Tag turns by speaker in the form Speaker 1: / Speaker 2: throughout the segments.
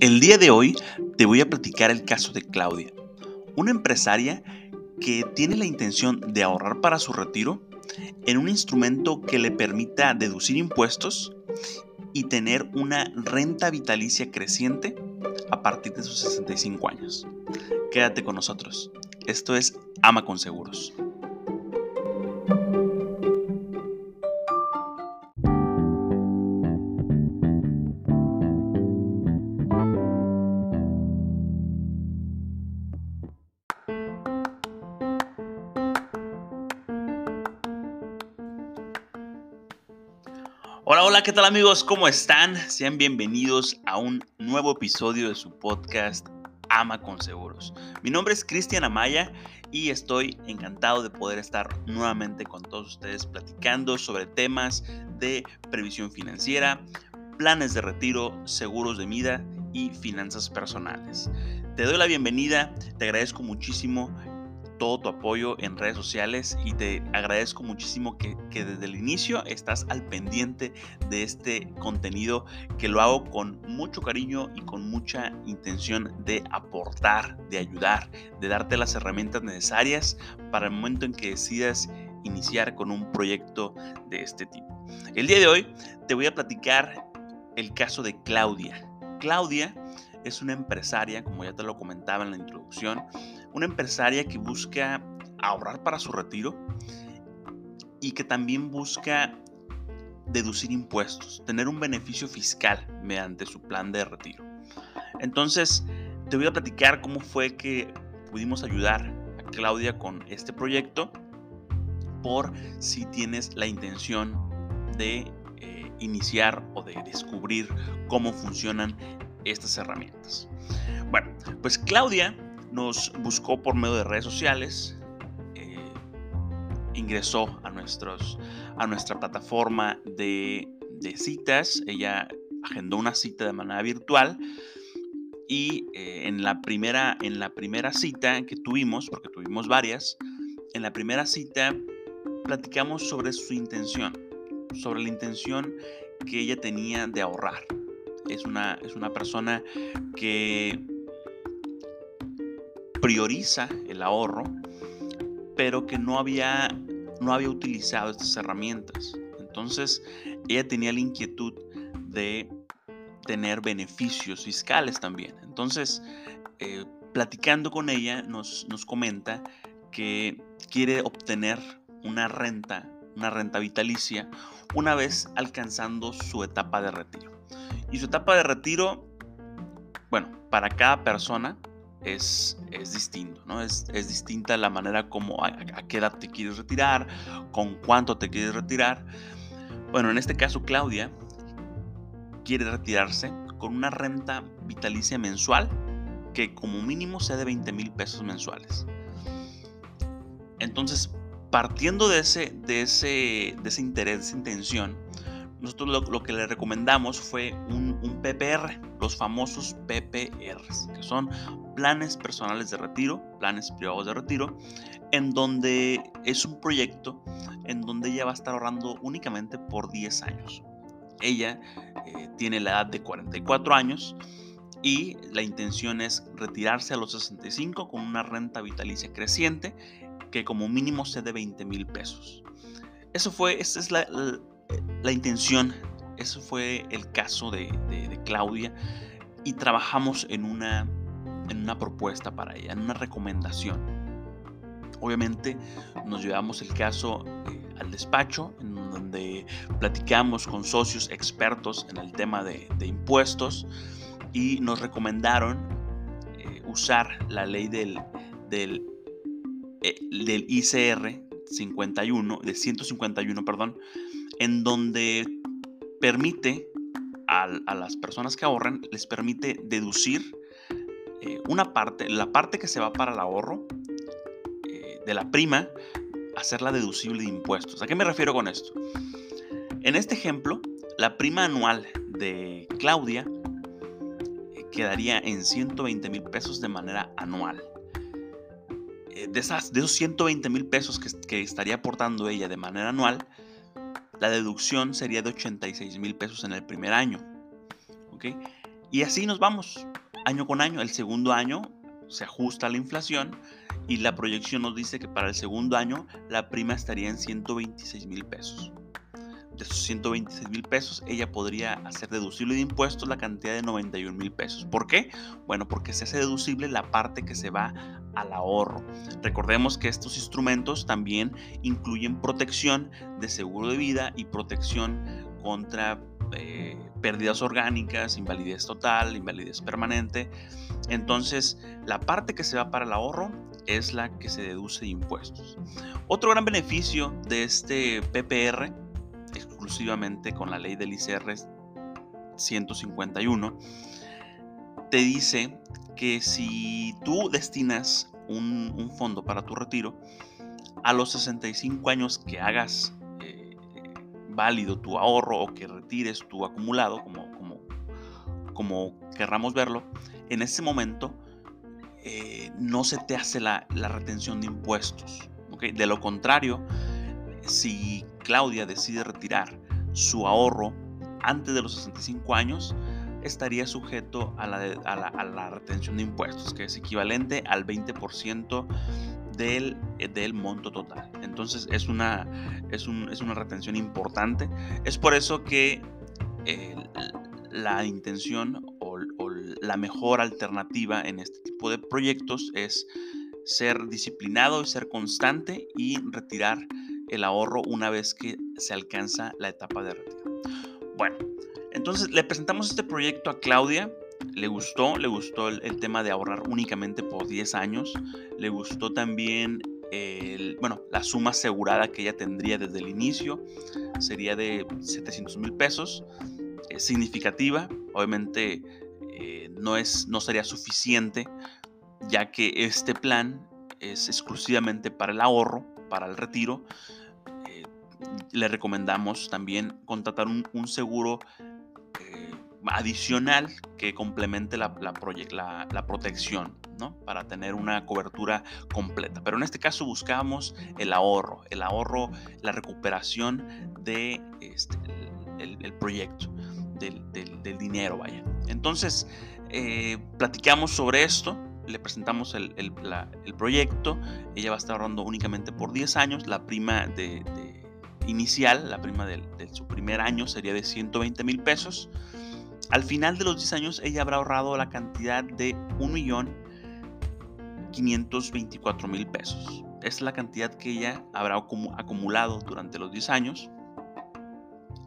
Speaker 1: El día de hoy te voy a platicar el caso de Claudia, una empresaria que tiene la intención de ahorrar para su retiro en un instrumento que le permita deducir impuestos y tener una renta vitalicia creciente a partir de sus 65 años. Quédate con nosotros. Esto es Ama con Seguros. Hola, hola, ¿qué tal amigos? ¿Cómo están? Sean bienvenidos a un nuevo episodio de su podcast Ama con Seguros. Mi nombre es Cristian Amaya y estoy encantado de poder estar nuevamente con todos ustedes platicando sobre temas de previsión financiera, planes de retiro, seguros de vida y finanzas personales. Te doy la bienvenida, te agradezco muchísimo todo tu apoyo en redes sociales y te agradezco muchísimo que, desde el inicio estás al pendiente de este contenido que lo hago con mucho cariño y con mucha intención de aportar, de ayudar, de darte las herramientas necesarias para el momento en que decidas iniciar con un proyecto de este tipo. El día de hoy te voy a platicar el caso de Claudia. Claudia es una empresaria, como ya te lo comentaba en la introducción, una empresaria que busca ahorrar para su retiro y que también busca deducir impuestos, tener un beneficio fiscal mediante su plan de retiro. Entonces, te voy a platicar cómo fue que pudimos ayudar a Claudia con este proyecto por si tienes la intención de eh, iniciar o de descubrir cómo funcionan estas herramientas. Bueno, pues Claudia nos buscó por medio de redes sociales, eh, ingresó a, nuestros, a nuestra plataforma de, citas, ella agendó una cita de manera virtual y eh, en, la primera, en la primera cita que tuvimos, porque tuvimos varias, en la primera cita platicamos sobre su intención, sobre la intención que ella tenía de ahorrar. Es una, es una persona que prioriza el ahorro, pero que no había, no había utilizado estas herramientas. Entonces, ella tenía la inquietud de tener beneficios fiscales también. Entonces, eh, platicando con ella, nos, nos comenta que quiere obtener una renta, una renta vitalicia, una vez alcanzando su etapa de retiro. Y su etapa de retiro, bueno, para cada persona es, es distinto, ¿no? Es, distinta la manera como a, qué edad te quieres retirar, con cuánto te quieres retirar. Bueno, en este caso Claudia quiere retirarse con una renta vitalicia mensual que como mínimo sea de 20 mil pesos mensuales. Entonces, partiendo de ese, de ese, de ese interés, de esa intención, nosotros lo, que le recomendamos fue un, PPR, los famosos PPRs, que son planes personales de retiro, planes privados de retiro, en donde es un proyecto en donde ella va a estar ahorrando únicamente por 10 años. Ella eh, tiene la edad de 44 años y la intención es retirarse a los 65 con una renta vitalicia creciente que como mínimo sea de 20 mil pesos. Eso fue, esa es la intención, eso fue el caso de, Claudia y trabajamos en una, en una propuesta para ella, en una recomendación. Obviamente nos llevamos el caso eh, al despacho, en donde platicamos con socios expertos en el tema de, impuestos y nos recomendaron eh, usar la ley del, del, eh, del ICR 51, de 151, perdón, en donde permite a, las personas que ahorran, les permite deducir eh, una parte, la parte que se va para el ahorro eh, de la prima, hacerla deducible de impuestos. ¿A qué me refiero con esto? En este ejemplo, la prima anual de Claudia eh, quedaría en 120 mil pesos de manera anual. de, esas, de esos 120 mil pesos que, que estaría aportando ella de manera anual, la deducción sería de 86 mil pesos en el primer año. Y así nos vamos, año con año. El segundo año se ajusta a la inflación y la proyección nos dice que para el segundo año la prima estaría en 126 mil pesos. De esos 126 mil pesos, ella podría hacer deducible de impuestos la cantidad de 91 mil pesos. ¿Por qué? Bueno, porque se hace deducible la parte que se va al ahorro. Recordemos que estos instrumentos también incluyen protección de seguro de vida y protección contra eh, pérdidas orgánicas, invalidez total, invalidez permanente. Entonces, la parte que se va para el ahorro es la que se deduce de impuestos. Otro gran beneficio de este PPR, con la ley del ICR 151, te dice que si tú destinas un, fondo para tu retiro, a los 65 años que hagas eh, válido tu ahorro o que retires tu acumulado, como, como, como querramos verlo, en ese momento eh, no se te hace la, retención de impuestos. De lo contrario, si Claudia decide retirar su ahorro antes de los 65 años, estaría sujeto a la, retención de impuestos, que es equivalente al 20% del, del, monto total. Entonces es una, es, una retención importante. Es por eso que eh, la intención o, la mejor alternativa en este tipo de proyectos es ser disciplinado y ser constante y retirar el ahorro una vez que se alcanza la etapa de retiro. Bueno, entonces le presentamos este proyecto a Claudia. Le gustó, le gustó el, tema de ahorrar únicamente por 10 años. Le gustó también bueno, la suma asegurada que ella tendría desde el inicio. Sería de 700 mil pesos. Es significativa. Obviamente eh, no, es, no sería suficiente ya que este plan es exclusivamente para el ahorro, para el retiro. Le recomendamos también contratar un, seguro eh, adicional que complemente la, la, protección, ¿no? Para tener una cobertura completa. Pero en este caso buscamos el ahorro, el ahorro, la recuperación de este, el, proyecto, del, dinero, vaya. Entonces, eh, platicamos sobre esto, le presentamos el, proyecto, ella va a estar ahorrando únicamente por 10 años, la prima de, inicial, la prima de, su primer año sería de 120 mil pesos. Al final de los 10 años ella habrá ahorrado la cantidad de 1.524.000 pesos. Es la cantidad que ella habrá acumulado durante los 10 años.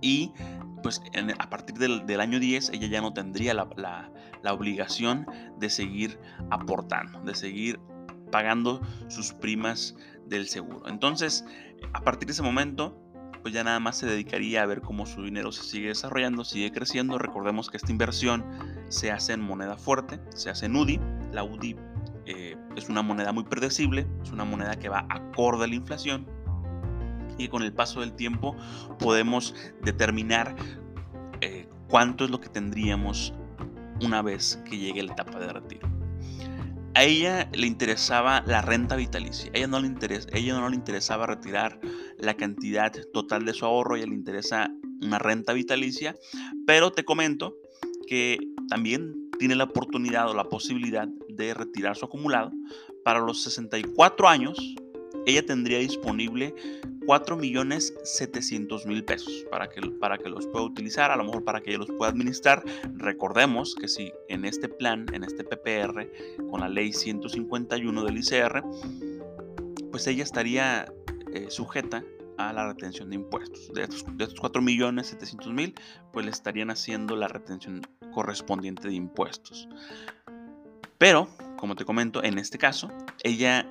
Speaker 1: Y pues a partir del, año 10 ella ya no tendría la, la, obligación de seguir aportando, de seguir pagando sus primas del seguro. Entonces, a partir de ese momento, pues ya nada más se dedicaría a ver cómo su dinero se sigue desarrollando, sigue creciendo. Recordemos que esta inversión se hace en moneda fuerte, se hace en UDI. La UDI eh, es una moneda muy predecible, es una moneda que va acorde a la inflación y con el paso del tiempo podemos determinar eh, cuánto es lo que tendríamos una vez que llegue la etapa de retiro. A ella le interesaba la renta vitalicia. A ella no le, interesa, ella no le interesaba retirar la cantidad total de su ahorro. A ella le interesa una renta vitalicia. Pero te comento que también tiene la oportunidad o la posibilidad de retirar su acumulado. Para los 64 años, ella tendría disponible 4 millones 700 mil pesos para que, para que los pueda utilizar, a lo mejor para que ella los pueda administrar. Recordemos que si en este plan, en este PPR, con la ley 151 del ICR, pues ella estaría eh, sujeta a la retención de impuestos. De estos, de estos 4 millones 700 mil, pues le estarían haciendo la retención correspondiente de impuestos. Pero, como te comento, en este caso, ella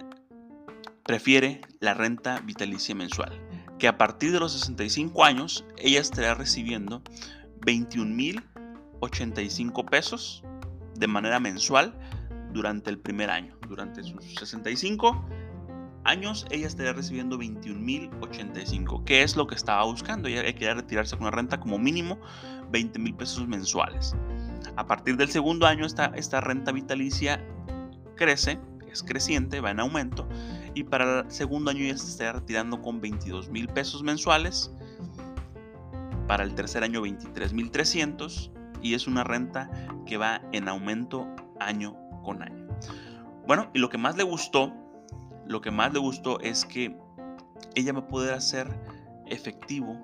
Speaker 1: prefiere la renta vitalicia mensual, que a partir de los 65 años ella estará recibiendo 21.085 pesos de manera mensual durante el primer año. Durante sus 65 años ella estaría recibiendo 21.085, que es lo que estaba buscando. Ella quería retirarse con una renta como mínimo 20.000 pesos mensuales. A partir del segundo año esta, esta renta vitalicia crece, es creciente, va en aumento y para el segundo año ya se estará retirando con 22 mil pesos mensuales. Para el tercer año 23 mil 300 y es una renta que va en aumento año con año. Bueno, y lo que más le gustó, lo que más le gustó es que ella va a poder hacer efectivo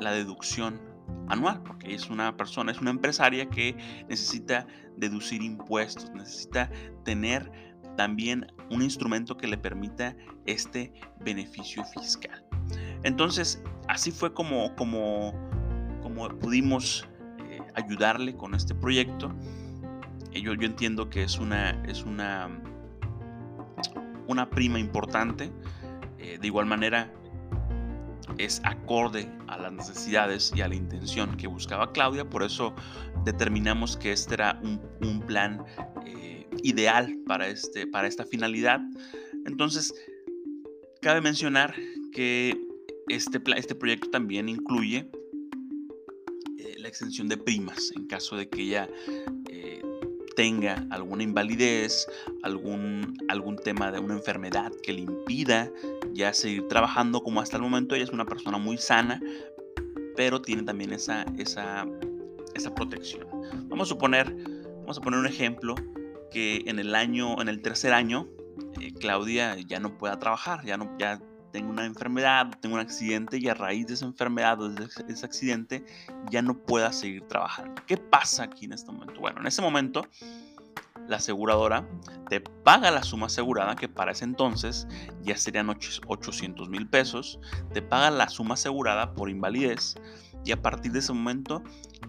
Speaker 1: la deducción anual, porque es una persona, es una empresaria que necesita deducir impuestos, necesita tener también un instrumento que le permita este beneficio fiscal. Entonces, así fue como, como, como pudimos eh, ayudarle con este proyecto. Yo, yo entiendo que es una, es una, una prima importante. Eh, de igual manera, es acorde a las necesidades y a la intención que buscaba Claudia, por eso determinamos que este era un, plan eh, ideal para, este, para esta finalidad. Entonces, cabe mencionar que este, este proyecto también incluye eh, la extensión de primas en caso de que ella eh, tenga alguna invalidez, algún, algún tema de una enfermedad que le impida ya seguir trabajando como hasta el momento. Ella es una persona muy sana, pero tiene también esa, esa, esa protección. Vamos a suponer, vamos a poner un ejemplo que en el año, en el tercer año, eh, Claudia ya no pueda trabajar, ya no, ya tengo una enfermedad, tengo un accidente y a raíz de esa enfermedad o de ese accidente ya no pueda seguir trabajando. ¿Qué pasa aquí en este momento? Bueno, en ese momento la aseguradora te paga la suma asegurada, que para ese entonces ya serían 800 mil pesos, te paga la suma asegurada por invalidez y a partir de ese momento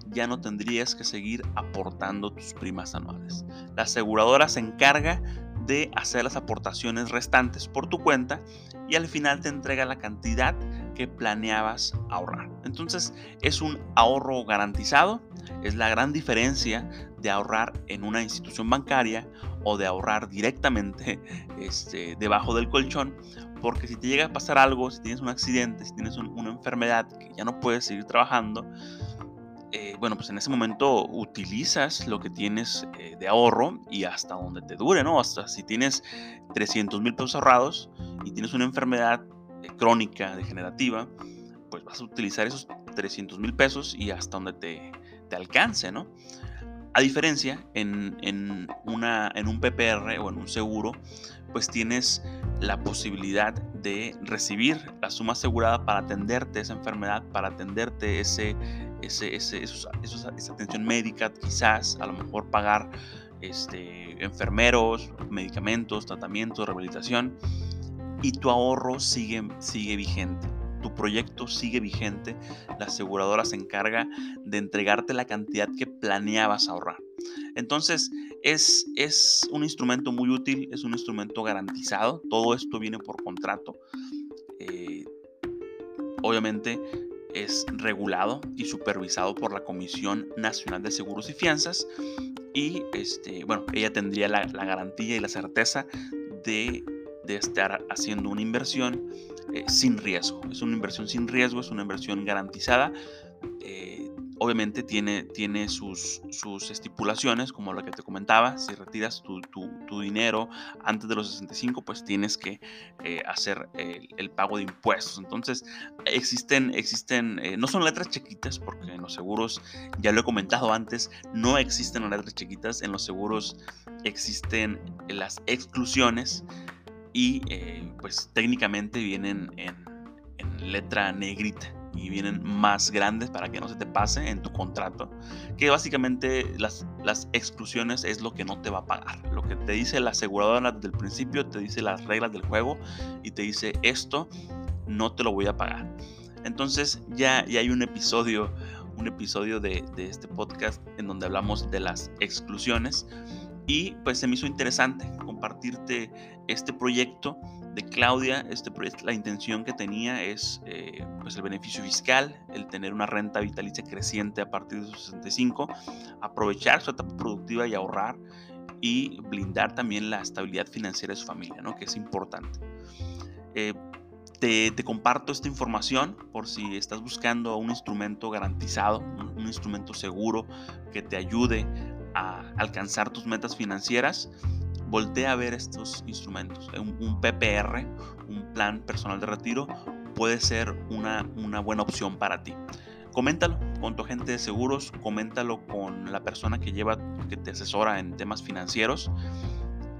Speaker 1: ya no tendrías que seguir aportando tus primas anuales. La aseguradora se encarga de hacer las aportaciones restantes por tu cuenta y al final te entrega la cantidad que planeabas ahorrar. Entonces es un ahorro garantizado, es la gran diferencia de ahorrar en una institución bancaria o de ahorrar directamente este, debajo del colchón, porque si te llega a pasar algo, si tienes un accidente, si tienes una enfermedad que ya no puedes seguir trabajando, eh, bueno, pues en ese momento utilizas lo que tienes eh, de ahorro y hasta donde te dure, ¿no? Hasta si tienes 300 mil pesos ahorrados y tienes una enfermedad eh, crónica, degenerativa, pues vas a utilizar esos 300 mil pesos y hasta donde te, te alcance, ¿no? A diferencia, en, en, una, en un PPR o en un seguro, pues tienes la posibilidad de recibir la suma asegurada para atenderte esa enfermedad, para atenderte ese, ese, ese esa atención médica, quizás a lo mejor pagar este, enfermeros, medicamentos, tratamientos, rehabilitación, y tu ahorro sigue, sigue vigente. Proyecto sigue vigente, la aseguradora se encarga de entregarte la cantidad que planeabas ahorrar. Entonces, es, es un instrumento muy útil, es un instrumento garantizado, todo esto viene por contrato. Eh, obviamente es regulado y supervisado por la Comisión Nacional de Seguros y Fianzas y este, bueno, ella tendría la, garantía y la certeza de, estar haciendo una inversión eh, sin riesgo. Es una inversión sin riesgo, es una inversión garantizada. Eh, obviamente tiene, tiene sus, sus, estipulaciones, como lo que te comentaba, si retiras tu, tu, dinero antes de los 65, pues tienes que eh, hacer el, pago de impuestos. Entonces, existen, existen no son letras chiquitas, porque en los seguros, ya lo he comentado antes, no existen letras chiquitas, en los seguros existen las exclusiones y eh, pues técnicamente vienen en, en letra negrita y vienen más grandes para que no se te pase en tu contrato. Que básicamente las, las exclusiones es lo que no te va a pagar. Lo que te dice la aseguradora desde el principio, te dice las reglas del juego y te dice esto no te lo voy a pagar. Entonces ya, ya hay un episodio, un episodio de, de este podcast en donde hablamos de las exclusiones y pues se me hizo interesante compartirte este proyecto de Claudia, este, la intención que tenía es eh, pues el beneficio fiscal, el tener una renta vitalicia creciente a partir de sus 65, aprovechar su etapa productiva y ahorrar y blindar también la estabilidad financiera de su familia, ¿no? que es importante. Eh, te, te, comparto esta información por si estás buscando un instrumento garantizado, un, un instrumento seguro que te ayude a alcanzar tus metas financieras voltea a ver estos instrumentos. Un, PPR, un plan personal de retiro, puede ser una, una buena opción para ti. coméntalo con tu agente de seguros, coméntalo con la persona que lleva, que te asesora en temas financieros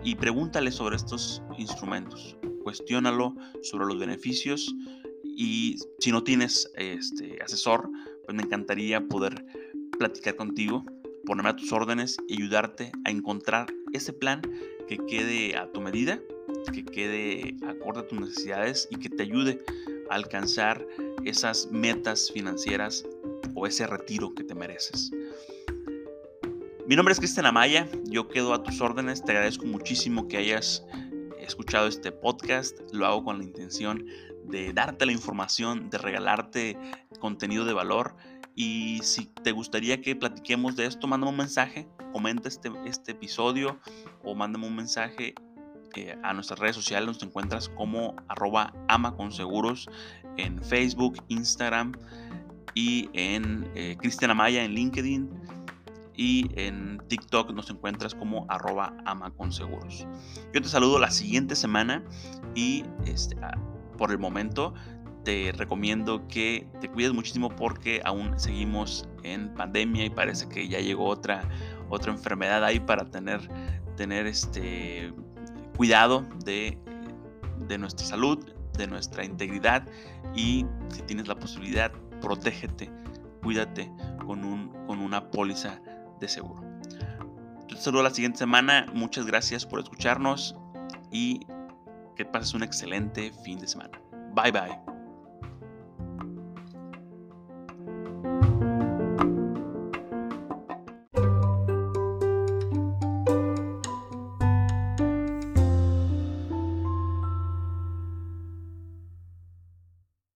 Speaker 1: y pregúntale sobre estos instrumentos. Cuestiónalo sobre los beneficios y si no tienes este asesor, pues me encantaría poder platicar contigo, ponerme a tus órdenes y ayudarte a encontrar ese plan que quede a tu medida, que quede acorde a tus necesidades y que te ayude a alcanzar esas metas financieras o ese retiro que te mereces. Mi nombre es Cristian Amaya, yo quedo a tus órdenes, te agradezco muchísimo que hayas escuchado este podcast, lo hago con la intención de darte la información, de regalarte contenido de valor y si te gustaría que platiquemos de esto, mándame un mensaje, comenta este, este episodio o mándame un mensaje eh, a nuestras redes sociales, nos encuentras como arroba amaconseguros en Facebook, Instagram y en eh, Cristian Amaya en LinkedIn y en TikTok nos encuentras como arroba amaconseguros. Yo te saludo la siguiente semana y este, por el momento te recomiendo que te cuides muchísimo porque aún seguimos en pandemia y parece que ya llegó otra, otra enfermedad ahí para tener, tener este cuidado de, de nuestra salud, de nuestra integridad y si tienes la posibilidad, protégete, cuídate con, un, con una póliza de seguro. Te saludo la siguiente semana. Muchas gracias por escucharnos y que pases un excelente fin de semana. Bye bye.